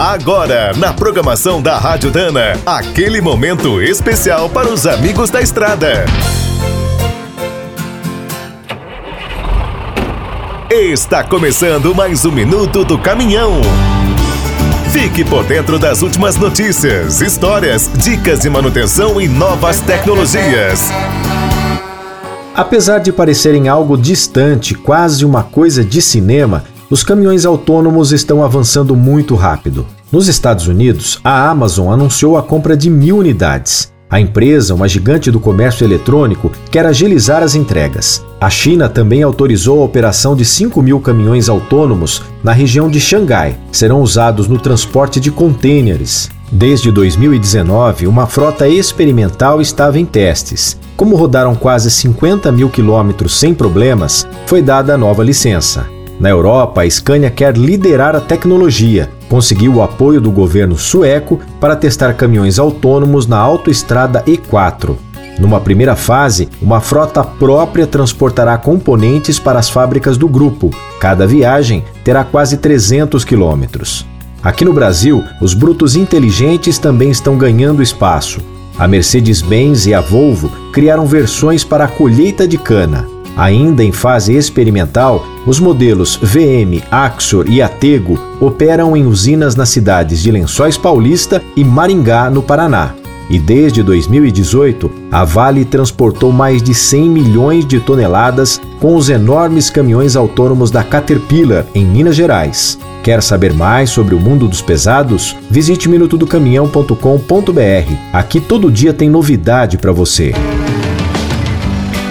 Agora, na programação da Rádio Dana, aquele momento especial para os amigos da estrada. Está começando mais um minuto do caminhão. Fique por dentro das últimas notícias, histórias, dicas de manutenção e novas tecnologias. Apesar de parecerem algo distante, quase uma coisa de cinema, os caminhões autônomos estão avançando muito rápido. Nos Estados Unidos, a Amazon anunciou a compra de mil unidades. A empresa, uma gigante do comércio eletrônico, quer agilizar as entregas. A China também autorizou a operação de 5 mil caminhões autônomos na região de Xangai. Serão usados no transporte de contêineres. Desde 2019, uma frota experimental estava em testes. Como rodaram quase 50 mil quilômetros sem problemas, foi dada a nova licença. Na Europa, a Scania quer liderar a tecnologia. Conseguiu o apoio do governo sueco para testar caminhões autônomos na autoestrada E4. Numa primeira fase, uma frota própria transportará componentes para as fábricas do grupo. Cada viagem terá quase 300 quilômetros. Aqui no Brasil, os brutos inteligentes também estão ganhando espaço. A Mercedes-Benz e a Volvo criaram versões para a colheita de cana. Ainda em fase experimental, os modelos VM, Axor e Atego operam em usinas nas cidades de Lençóis Paulista e Maringá, no Paraná. E desde 2018, a Vale transportou mais de 100 milhões de toneladas com os enormes caminhões autônomos da Caterpillar, em Minas Gerais. Quer saber mais sobre o mundo dos pesados? Visite minutodocaminhão.com.br. Aqui todo dia tem novidade para você.